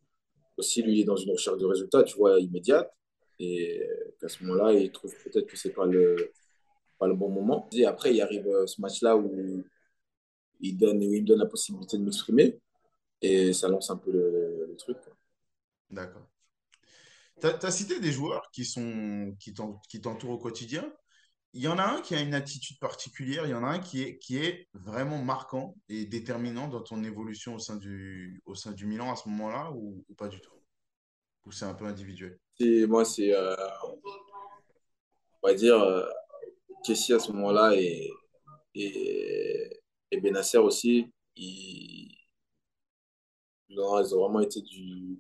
aussi, lui, il est dans une recherche de résultats, tu vois, immédiate. Et qu'à ce moment-là, il trouve peut-être que c'est pas le, pas le bon moment. Et après, il arrive euh, ce match-là où il, donne, il me donne la possibilité de m'exprimer. Et ça lance un peu le, truc. D'accord. Tu as, cité des joueurs qui sont qui t'entourent au quotidien. Il y en a un qui a une attitude particulière, il y en a un qui est, vraiment marquant et déterminant dans ton évolution au sein du, au sein du Milan à ce moment-là ou, pas du tout? Ou c'est un peu individuel? Moi, c'est, euh, on va dire, euh, à ce moment-là et, et, et Benasser aussi, ils, ils ont vraiment été du,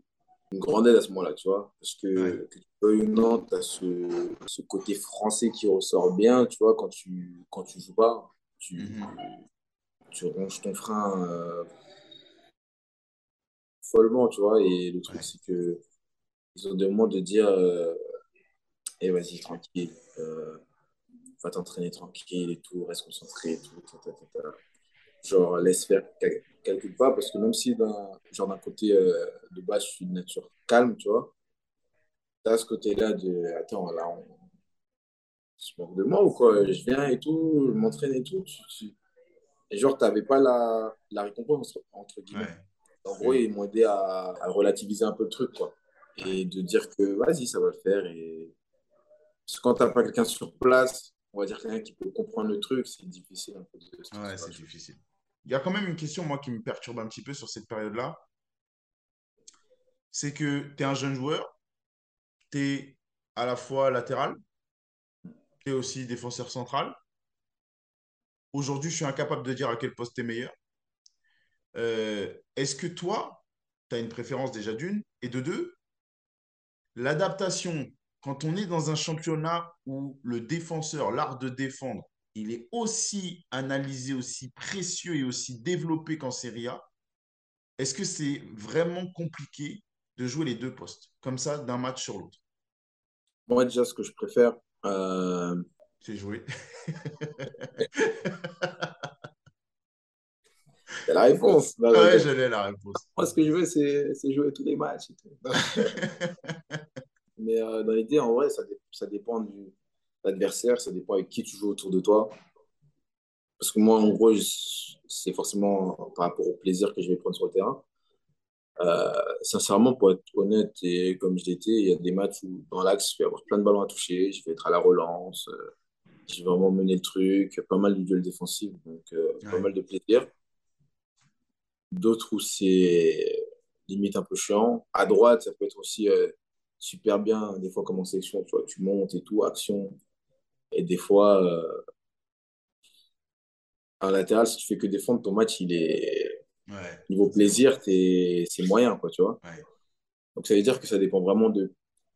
une grande aide à ce moment-là, tu vois. Parce que, que tu peux une tu as ce, ce, côté français qui ressort bien, tu vois, quand tu, quand tu joues pas, tu, mhm. tu ronges ton frein euh, follement, tu vois. Et le truc, c'est que ils ont demandé de dire euh, eh, vas-y, tranquille, euh, va t'entraîner tranquille et tout, reste concentré et tout, genre laisse faire, calcule pas, parce que même si d'un genre d'un côté euh, de base, je suis de nature calme, tu vois, tu as ce côté-là de attends, là, on se moque de moi ou quoi? Je viens et tout, je m'entraîne et tout. Tu, Et genre, tu n'avais pas la, la récompense, entre guillemets. En gros, ils m'ont aidé à, à, relativiser un peu le truc, quoi. Et de dire que vas-y, ça va le faire. Et... Parce que quand tu n'as pas quelqu'un sur place, on va dire quelqu'un qui peut comprendre le truc, c'est difficile un peu de... Ouais, c'est difficile. Il y a quand même une question, moi, qui me perturbe un petit peu sur cette période-là. C'est que tu es un jeune joueur, tu es à la fois latéral, tu es aussi défenseur central. Aujourd'hui, je suis incapable de dire à quel poste tu es meilleur. Euh, est-ce que toi, tu as une préférence déjà d'une Et de deux, l'adaptation, quand on est dans un championnat où le défenseur, l'art de défendre, il est aussi analysé, aussi précieux et aussi développé qu'en Serie A. Est-ce que c'est vraiment compliqué de jouer les deux postes, comme ça, d'un match sur l'autre? Moi, déjà, ce que je préfère, euh... c'est jouer. c'est la réponse. Oui, ouais, je l'ai la réponse. Moi, ce que je veux, c'est jouer tous les matchs. Mais euh, dans l'idée, en vrai, ça, ça dépend du, adversaire, ça dépend avec qui tu joues autour de toi. Parce que moi, en gros, c'est forcément par rapport au plaisir que je vais prendre sur le terrain. Euh, sincèrement, pour être honnête, et comme je l'étais, il y a des matchs où dans l'axe, je vais avoir plein de ballons à toucher, je vais être à la relance, euh, je vais vraiment mener le truc, pas mal de duels défensifs, donc euh, pas mal de plaisir. D'autres où c'est limite un peu chiant. À droite, ça peut être aussi super bien, des fois comme en section, tu vois, tu montes et tout, action, et des fois, euh, en latéral, si tu fais que défendre, ton match, il est. Niveau plaisir, es... c'est moyen, quoi, tu vois. Donc, ça veut dire que ça dépend vraiment de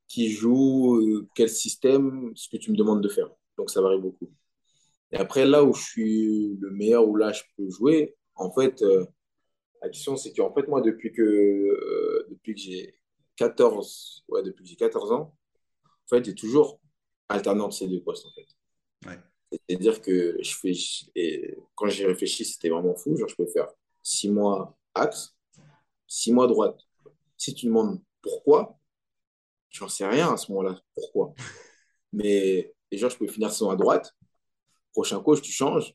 qui joue, quel système, ce que tu me demandes de faire. Donc, ça varie beaucoup. Et après, là où je suis le meilleur, où là, je peux jouer, en fait, euh, la question, c'est qu'en fait, moi, depuis que, euh, depuis que j'ai 14, ouais, depuis que j'ai 14 ans, en fait, j'ai toujours alternant ces deux postes, en fait. C'est-à-dire que je fais, et quand j'ai réfléchi, c'était vraiment fou. Genre, je peux faire six mois axe, six mois droite. Si tu demandes pourquoi, j'en sais rien à ce moment-là. Pourquoi Mais genre, je peux finir sans à droite. Prochain coach, tu changes.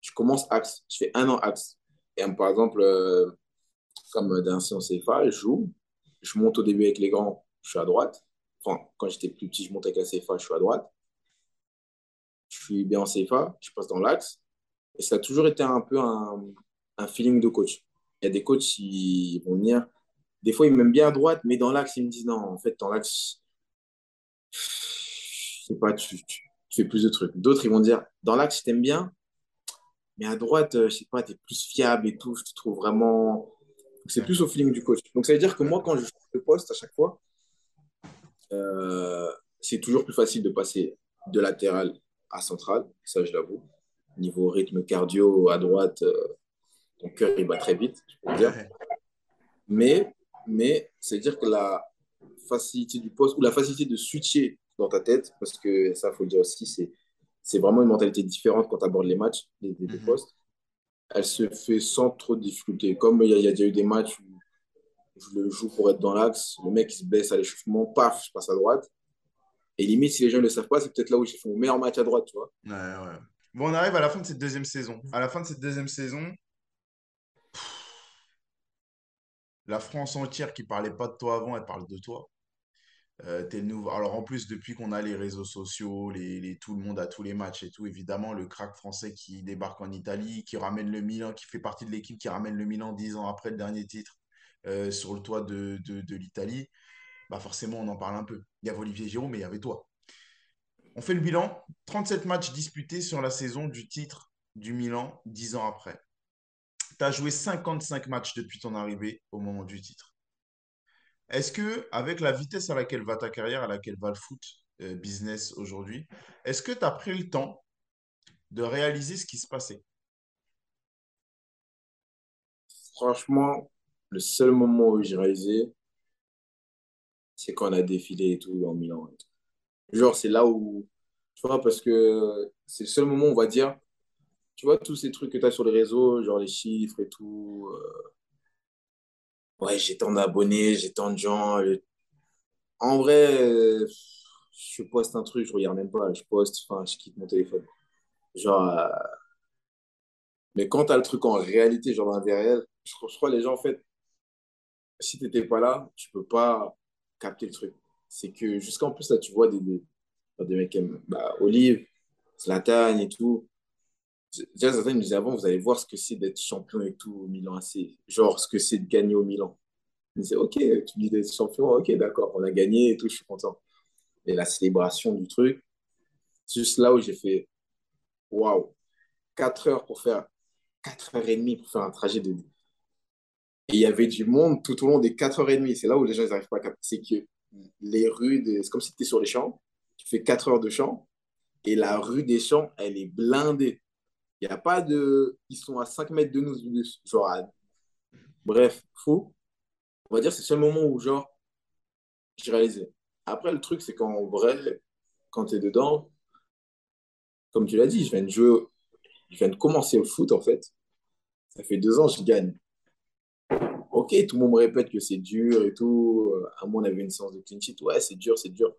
Je commence axe. Je fais un an axe. Et par exemple, euh, comme d'un en CFA, je joue. Je monte au début avec les grands, je suis à droite. Enfin, quand j'étais plus petit, je montais avec la CFA, je suis à droite. Je suis bien en CFA, je passe dans l'axe. Et ça a toujours été un peu un, feeling de coach. Il y a des coachs qui vont venir. Des fois, ils m'aiment bien à droite, mais dans l'axe, ils me disent non, en fait, dans l'axe, je sais pas, tu, fais plus de trucs. D'autres, ils vont dire dans l'axe, je t'aime bien, mais à droite, je sais pas, tu es plus fiable et tout. Je te trouve vraiment. C'est plus au feeling du coach. Donc, ça veut dire que moi, quand je fais le poste à chaque fois, euh, c'est toujours plus facile de passer de latéral à central, ça je l'avoue. Niveau rythme cardio à droite, euh, ton cœur il bat très vite, je peux dire. Mais, mais c'est dire que la facilité du poste ou la facilité de switcher dans ta tête, parce que ça, il faut le dire aussi, c'est, c'est vraiment une mentalité différente quand tu abordes les matchs, les, mhm. postes. Elle se fait sans trop de difficultés. Comme il y, a, déjà eu des matchs où je le joue pour être dans l'axe, le mec il se baisse à l'échauffement, paf, je passe à droite. Et limite, si les gens ne le savent pas, c'est peut-être là où j'ai fait mon meilleur match à droite, tu vois. Ouais, ouais. Bon, on arrive à la fin de cette deuxième saison. À la fin de cette deuxième saison, la France entière qui parlait pas de toi avant, elle parle de toi. Euh, nouveau... Alors en plus, depuis qu'on a les réseaux sociaux, les, tout le monde a tous les matchs et tout, évidemment, le crack français qui débarque en Italie, qui ramène le Milan, qui fait partie de l'équipe qui ramène le Milan dix ans après le dernier titre euh, sur le toit de, de, l'Italie, bah forcément, on en parle un peu. Il y avait Olivier Giroud, mais il y avait toi. On fait le bilan. 37 matchs disputés sur la saison du titre du Milan dix ans après tu as joué 55 matchs depuis ton arrivée au moment du titre. Est-ce que, avec la vitesse à laquelle va ta carrière, à laquelle va le foot euh, business aujourd'hui, est-ce que tu as pris le temps de réaliser ce qui se passait? Franchement, le seul moment où j'ai réalisé, c'est quand on a défilé et tout en Milan. Genre, c'est là où, tu vois, parce que c'est le seul moment où on va dire, tu vois, tous ces trucs que tu as sur les réseaux, genre les chiffres et tout. Euh, ouais, j'ai tant d'abonnés, j'ai tant de gens. En vrai, je poste un truc, je regarde même pas. Je poste, enfin, je quitte mon téléphone. Genre. Euh, mais quand tu as le truc en réalité, genre dans je, crois que les gens, en fait, si tu n'étais pas là, tu peux pas capter le truc. C'est que jusqu'en plus, là, tu vois des, des, des mecs comme bah, Olive, Zlatan et tout Déjà, certains nous disaient avant, vous allez voir ce que c'est d'être champion et tout au Milan AC. Genre, ce que c'est de gagner au Milan. Ils disaient, OK, tu dis d'être champion, OK, d'accord, on a gagné et tout, je suis content. Et la célébration du truc, c'est juste là où j'ai fait, waouh, 4 heures pour faire, 4 heures et demie pour faire un trajet de. Et il y avait du monde tout au long des 4 heures et demie. C'est là où les gens n'arrivent pas à capter. C'est que les rues, c'est comme si tu étais sur les champs, tu fais 4 heures de champs, et la rue des champs, elle est blindée. Il n'y a pas de. Ils sont à 5 mètres de nous. Genre, bref, fou. On va dire c'est le seul moment où, genre, j'ai réalisé. Après, le truc, c'est qu'en vrai, quand tu es dedans, comme tu l'as dit, je viens de jouer, je viens de commencer le foot, en fait. Ça fait deux ans, je gagne. Ok, tout le monde me répète que c'est dur et tout. À moi, on avait une séance de clean sheet. Ouais, c'est dur, c'est dur.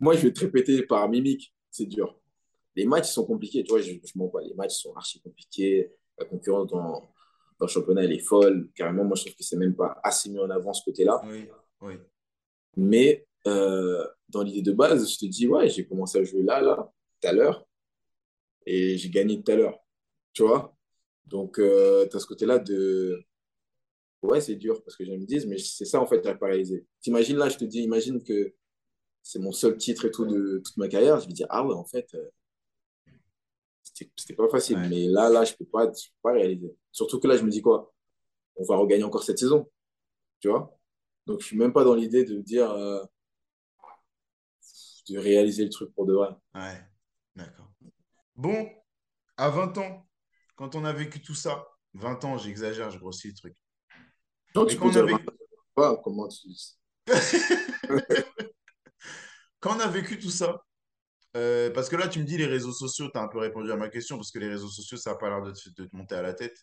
Moi, je vais te répéter par mimique, c'est dur les matchs sont compliqués. Tu vois, je, je m'en pas. Les matchs sont archi compliqués. La concurrence dans, dans, le championnat, elle est folle. Carrément, moi, je trouve que c'est même pas assez mis en avant ce côté-là. Oui, oui. Mais euh, dans l'idée de base, je te dis, ouais, j'ai commencé à jouer là, là, tout à l'heure. Et j'ai gagné tout à l'heure. Tu vois? Donc, euh, tu as ce côté-là de. Ouais, c'est dur parce que je me dis, mais c'est ça en fait, pas réalisé. T'imagines là, je te dis, imagine que c'est mon seul titre et tout de toute ma carrière. Je vais dire, ah ouais, en fait, euh, c'était pas facile. Mais là, là, je peux pas, peux pas réaliser. Surtout que là, je me dis quoi? On va regagner encore cette saison. Tu vois? Donc, je suis même pas dans l'idée de dire euh, de réaliser le truc pour de vrai. Ouais, d'accord. Bon, à 20 ans, quand on a vécu tout ça, 20 ans, j'exagère, je grossis le truc. Non, tu peux dire comment tu quand on a vécu tout ça, euh, parce que là, tu me dis les réseaux sociaux, tu as un peu répondu à ma question, parce que les réseaux sociaux, ça n'a pas l'air de, te monter à la tête.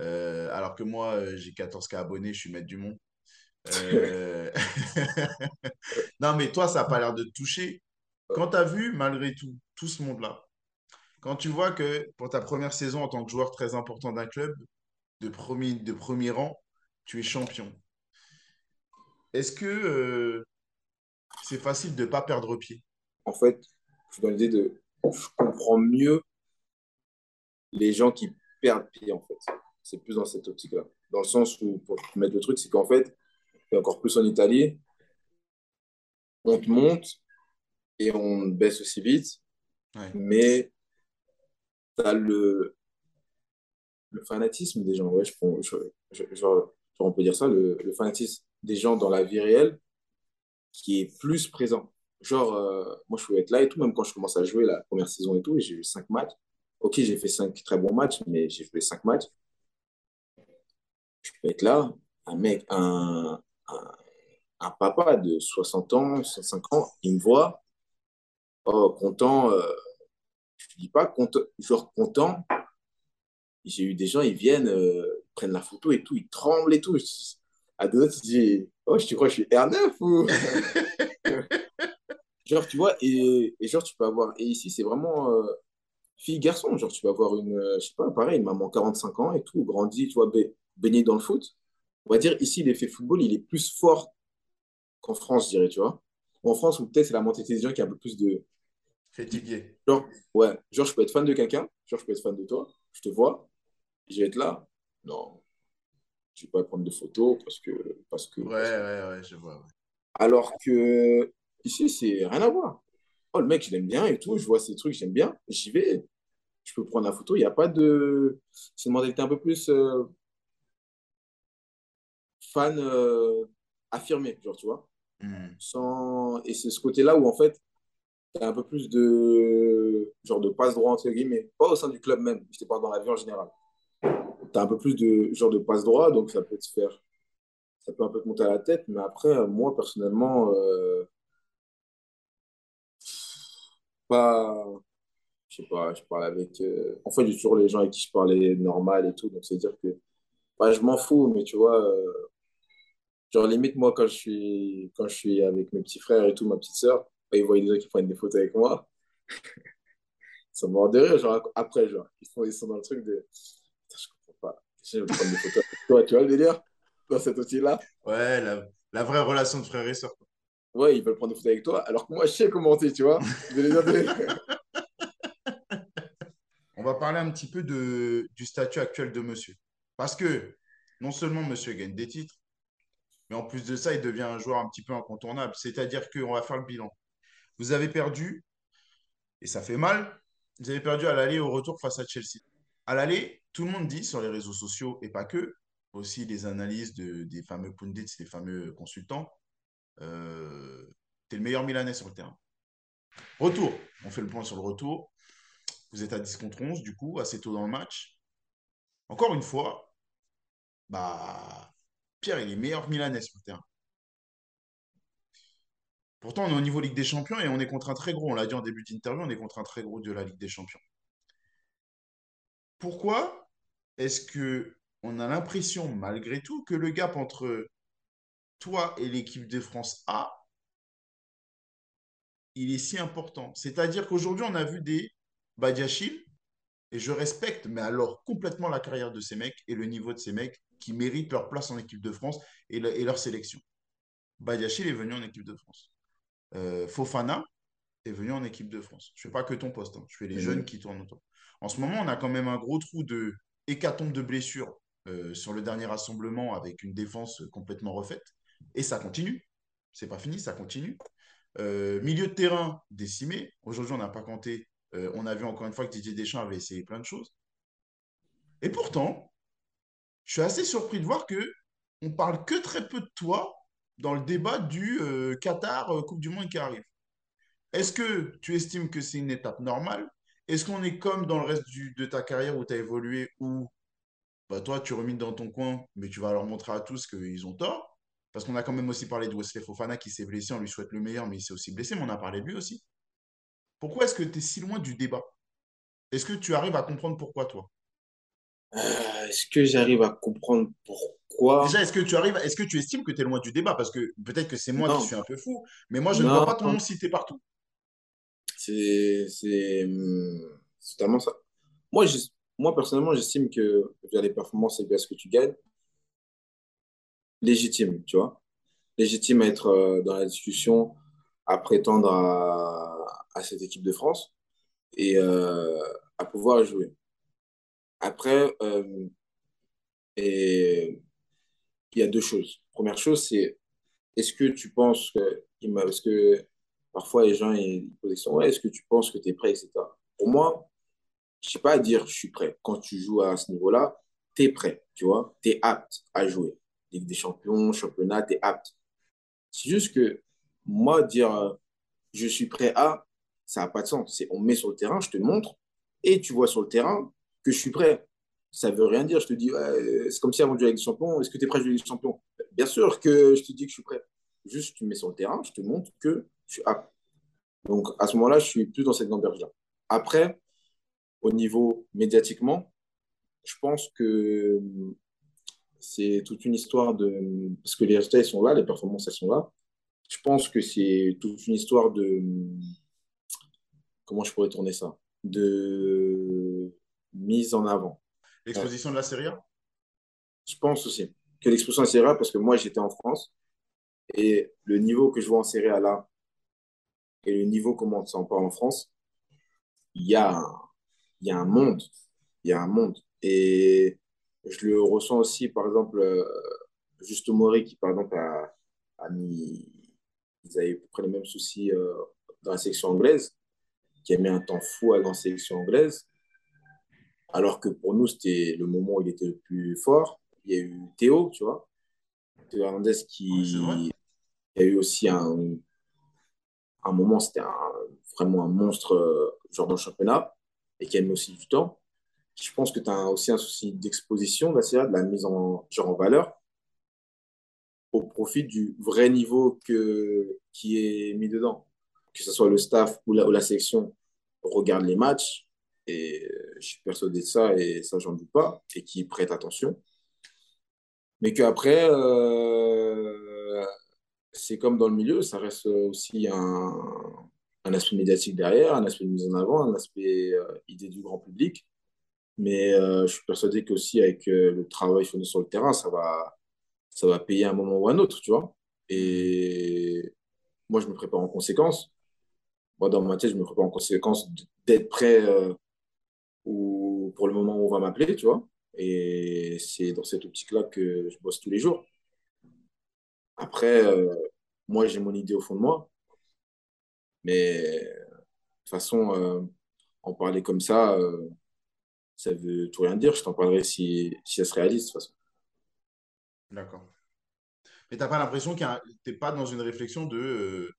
Euh, alors que moi, euh, j'ai 14K abonnés, je suis maître du monde. non, mais toi, ça n'a pas l'air de te toucher. Quand tu as vu, malgré tout, tout ce monde-là, quand tu vois que pour ta première saison en tant que joueur très important d'un club, de premier, de premier rang, tu es champion. Est-ce que c'est facile de ne pas perdre pied? En fait, je suis dans l'idée de. Je comprends mieux les gens qui perdent pied, en fait. C'est plus dans cette optique-là. Dans le sens où, pour mettre le truc, c'est qu'en fait, et encore plus en Italie, on te monte et on baisse aussi vite, mais tu as le, le fanatisme des gens. Ouais, je, je, je, on peut dire ça, le, le, fanatisme des gens dans la vie réelle qui est plus présent. Genre, euh, moi, je pouvais être là et tout, même quand je commence à jouer la première saison et tout, et j'ai eu cinq matchs. ok, j'ai fait cinq très bons matchs, mais j'ai joué cinq matchs. Je peux être là, un mec, un, un, papa de 60 ans, 65 ans, il me voit, oh, content, euh, je ne dis pas content, genre content. J'ai eu des gens, ils viennent, euh, prennent la photo et tout, ils tremblent et tout. À deux autres, tu dis, oh, tu crois que je suis R9 ou? genre, tu vois, et, et, genre, tu peux avoir. Et ici, c'est vraiment euh, fille-garçon. Genre, tu peux avoir une, euh, je sais pas, pareil, une maman 45 ans et tout, grandi, tu vois, baigné dans le foot. On va dire, ici, l'effet football, il est plus fort qu'en France, je dirais, tu vois. En France, ou peut-être c'est la mentalité des gens qui a un peu plus de. Fatigué. Genre, ouais, genre, je peux être fan de quelqu'un, genre, je peux être fan de toi, je te vois, je vais être là. Non, je ne vais pas prendre de photos parce que. Parce que ouais, ouais, ouais, je vois. Alors que ici, c'est rien à voir. Oh, le mec, je l'aime bien et tout, je vois ces trucs, j'aime bien, j'y vais. Je peux prendre la photo, il n'y a pas de. C'est une mentalité un peu plus euh, fan euh, affirmé, genre, tu vois. Mm. Sans... Et c'est ce côté-là où, en fait, tu as un peu plus de genre de passe-droit, entre guillemets. Pas au sein du club même, je te parle dans la vie en général. Tu as un peu plus de genre de passe-droit, donc ça peut te faire. Ça peut un peu te monter à la tête, mais après, moi, personnellement, euh... Je sais pas, je parle avec. Euh... En fait, j'ai toujours les gens avec qui je parlais normal et tout, donc c'est-à-dire que. Bah, je m'en fous, mais tu vois. Euh... Genre, limite, moi, quand je suis, quand je suis avec mes petits frères et tout, ma petite sœur, ils voient des gens qui prennent des photos avec moi. ils sont morts de rire, genre, après, genre, ils, font, ils sont dans le truc de. je comprends pas. Prendre des photos avec toi, tu vois le délire Dans cet outil-là Ouais, la, la, vraie relation de frère et sœur. Ouais, ils veulent prendre des photos avec toi, alors que moi, je sais commenter, tu vois. On va parler un petit peu du statut actuel de monsieur. Parce que non seulement monsieur gagne des titres, mais en plus de ça, il devient un joueur un petit peu incontournable. C'est-à-dire qu'on va faire le bilan. Vous avez perdu, et ça fait mal, vous avez perdu à l'aller et au retour face à Chelsea. À l'aller, tout le monde dit sur les réseaux sociaux, et pas que, aussi les analyses de, des fameux pundits, des fameux consultants, euh, tu es le meilleur Milanais sur le terrain. Retour, on fait le point sur le retour. Vous êtes à 10 contre 11, du coup, assez tôt dans le match. Encore une fois, bah, Pierre, il est meilleur Milanais sur le terrain. Pourtant, on est au niveau Ligue des Champions et on est contre un très gros. On l'a dit en début d'interview, on est contre un très gros de la Ligue des Champions. Pourquoi est-ce que on a l'impression, malgré tout, que le gap entre toi et l'équipe de France A, il est si important C'est-à-dire qu'aujourd'hui, on a vu des Badiachil, et je respecte, mais alors complètement la carrière de ces mecs et le niveau de ces mecs qui méritent leur place en équipe de France et, et leur sélection. Badiachil est venu en équipe de France. Euh, Fofana est venu en équipe de France. Je ne fais pas que ton poste, hein. je fais les jeunes qui tournent autour. En ce moment, on a quand même un gros trou de hécatombe de blessures euh, sur le dernier rassemblement avec une défense complètement refaite. Et ça continue. C'est pas fini, ça continue. Euh, milieu de terrain décimé. Aujourd'hui, on n'a pas compté. on a vu encore une fois que Didier Deschamps avait essayé plein de choses. Et pourtant, je suis assez surpris de voir que on parle que très peu de toi dans le débat du euh, Qatar euh, Coupe du Monde qui arrive. Est-ce que tu estimes que c'est une étape normale? Est-ce qu'on est comme dans le reste de ta carrière où tu as évolué, où bah, toi, tu remines dans ton coin, mais tu vas leur montrer à tous qu'ils ont tort? Parce qu'on a quand même aussi parlé de Wesley Fofana qui s'est blessé, on lui souhaite le meilleur, mais il s'est aussi blessé, mais on a parlé de lui aussi. Pourquoi est-ce que tu es si loin du débat? Est-ce que tu arrives à comprendre pourquoi, toi? Euh, Est-ce que j'arrive à comprendre pourquoi? Déjà, est-ce que tu arrives, est-ce que tu estimes que tu es loin du débat? Parce que peut-être que c'est moi qui suis un peu fou, mais moi, je ne vois pas ton nom cité partout. C'est totalement ça. Moi, je, moi personnellement, j'estime que via les performances et via ce que tu gagnes, légitime, tu vois. Légitime à être euh, dans la discussion, à prétendre à, cette équipe de France et euh, à pouvoir jouer. Après, euh, il y a deux choses. Première chose, c'est est-ce que tu penses que, parce que parfois les gens ils posent la question, ouais, est-ce que tu penses que tu es prêt, etc. Pour moi, je ne sais pas à dire je suis prêt. Quand tu joues à ce niveau-là, tu es prêt, tu vois, tu es apte à jouer. Ligue des champions, championnat, tu es apte. C'est juste que moi, dire je suis prêt à, ça n'a pas de sens. C'est on met sur le terrain, je te montre, et tu vois sur le terrain que je suis prêt. Ça ne veut rien dire. Je te dis, c'est comme si avant de jouer avec des champions, est-ce que tu es prêt à jouer avec des champions? Bien sûr que je te dis que je suis prêt. Juste, tu me mets sur le terrain, je te montre que je suis apte. Donc, à ce moment-là, je suis plus dans cette gamberge-là. Après, au niveau médiatiquement, je pense que c'est toute une histoire de. Parce que les résultats, ils sont là, les performances, elles sont là. Je pense que c'est toute une histoire de. Comment je pourrais tourner ça? De mise en avant. L'exposition de la Serie A? Je pense aussi que l'exposition de la Serie A, parce que moi, j'étais en France et le niveau que je vois en Serie A là et le niveau comment ça en parle en France, il y a, il y a un monde. Il y a un monde. Et je le ressens aussi, par exemple, euh, Juste Mori, qui, par exemple, a, a, mis. Ils avaient à peu près les mêmes soucis euh, dans la sélection anglaise, qui a mis un temps fou à dans la sélection anglaise. Alors que pour nous, c'était le moment où il était le plus fort. Il y a eu Théo, tu vois. Théo Hernandez qui. il y a eu aussi un, un moment, c'était vraiment un monstre, euh, genre dans le championnat, et qui a mis aussi du temps je pense que tu as aussi un souci d'exposition, de la mise en, genre en valeur, au profit du vrai niveau que, qui est mis dedans. Que ce soit le staff ou la, ou la regarde les matchs, et je suis persuadé de ça, et ça, j'en doute pas, et qui prête attention. Mais qu'après, euh, c'est comme dans le milieu, ça reste aussi un, un aspect médiatique derrière, un aspect de mise en avant, un aspect euh, idée du grand public. Mais euh, je suis persuadé qu'aussi avec euh, le travail sur le terrain, ça va, ça va payer un moment ou un autre, tu vois. Et moi, je me prépare en conséquence. Moi, dans ma tête, je me prépare en conséquence d'être prêt euh, ou pour le moment où on va m'appeler, tu vois. Et c'est dans cette optique-là que je bosse tous les jours. Après, moi, j'ai mon idée au fond de moi. Mais de toute façon, en parler comme ça, ça veut tout rien dire. Je t'en parlerai si, si ça se réalise de toute façon. D'accord. Mais tu n'as pas l'impression que tu n'es pas dans une réflexion de euh,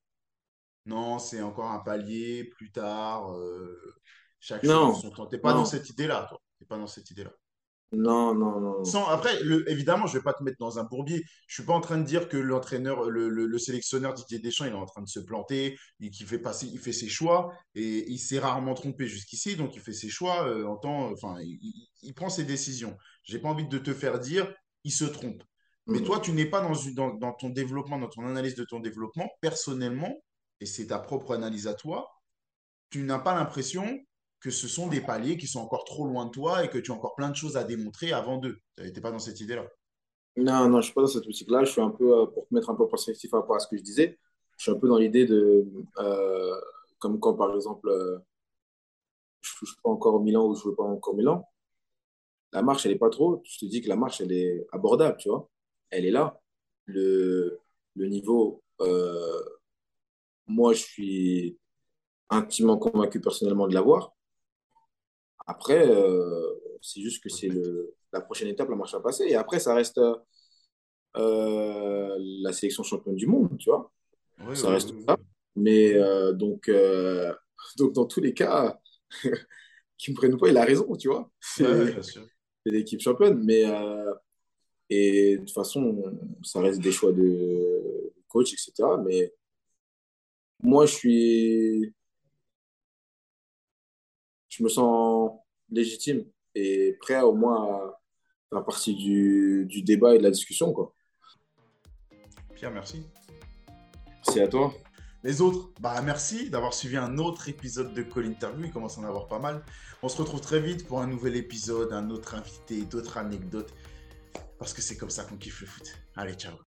non, c'est encore un palier plus tard, euh, chaque non. chose Tu n'es pas dans cette idée-là, toi. Tu n'es pas dans cette idée-là. Non, non, non. Sans, après, le, évidemment, je ne vais pas te mettre dans un bourbier. Je ne suis pas en train de dire que l'entraîneur, le, le, sélectionneur Didier Deschamps, il est en train de se planter, et qu'il fait passer, il fait ses choix, et il s'est rarement trompé jusqu'ici, donc il fait ses choix euh, en temps, enfin, il, prend ses décisions. Je n'ai pas envie de te faire dire, il se trompe. Mais mm. toi, tu n'es pas dans, dans, dans ton développement, dans ton analyse de ton développement, personnellement, et c'est ta propre analyse à toi, tu n'as pas l'impression que ce sont des paliers qui sont encore trop loin de toi et que tu as encore plein de choses à démontrer avant d'eux. Tu n'étais pas dans cette idée-là. Non, non, je ne suis pas dans cette optique-là. Je suis un peu, euh, pour te mettre un peu en perspective par rapport à ce que je disais, je suis un peu dans l'idée de, euh, comme quand par exemple, euh, je ne touche pas encore Milan ou je ne veux pas encore Milan, la marche, elle n'est pas trop. Je te dis que la marche, elle est abordable, tu vois. Elle est là. Le, le niveau, moi, je suis intimement convaincu personnellement de l'avoir. Après, euh, c'est juste que c'est la prochaine étape, la marche à passer. Et après, ça reste euh, la sélection championne du monde, tu vois. ça reste ça. Mais euh, donc, donc, dans tous les cas, qui me prennent pas, il a raison, tu vois. C'est l'équipe championne. Mais, et de toute façon, ça reste des choix de coach, etc. Mais moi, je suis je me sens légitime et prêt au moins à faire partie du, du débat et de la discussion. Quoi. Pierre, merci. Merci à toi. Les autres, bah merci d'avoir suivi un autre épisode de Call Interview. Il commence à en avoir pas mal. On se retrouve très vite pour un nouvel épisode, un autre invité, d'autres anecdotes. Parce que c'est comme ça qu'on kiffe le foot. Allez, ciao.